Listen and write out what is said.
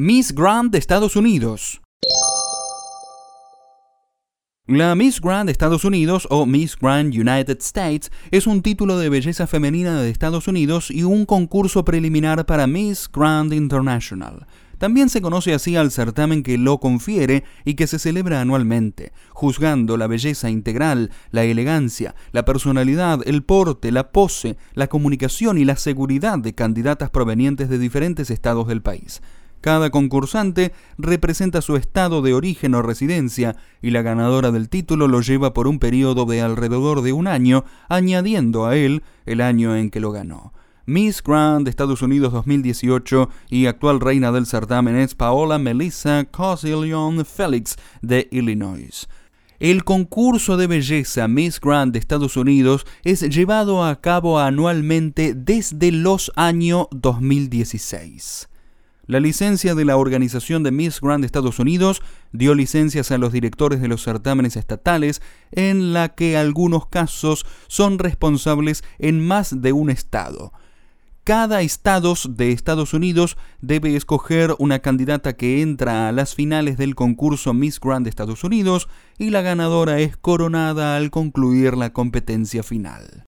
Miss Grand de Estados Unidos. La Miss Grand Estados Unidos o Miss Grand United States es un título de belleza femenina de Estados Unidos y un concurso preliminar para Miss Grand International. También se conoce así al certamen que lo confiere y que se celebra anualmente, juzgando la belleza integral, la elegancia, la personalidad, el porte, la pose, la comunicación y la seguridad de candidatas provenientes de diferentes estados del país. Cada concursante representa su estado de origen o residencia y la ganadora del título lo lleva por un periodo de alrededor de un año, añadiendo a él el año en que lo ganó. Miss Grand Estados Unidos 2018 y actual reina del certamen es Paola Melissa Cosilion Felix de Illinois. El concurso de belleza Miss Grand de Estados Unidos es llevado a cabo anualmente desde los años 2016. La licencia de la organización de Miss Grand Estados Unidos dio licencias a los directores de los certámenes estatales, en la que algunos casos son responsables en más de un estado. Cada estado de Estados Unidos debe escoger una candidata que entra a las finales del concurso Miss Grand Estados Unidos y la ganadora es coronada al concluir la competencia final.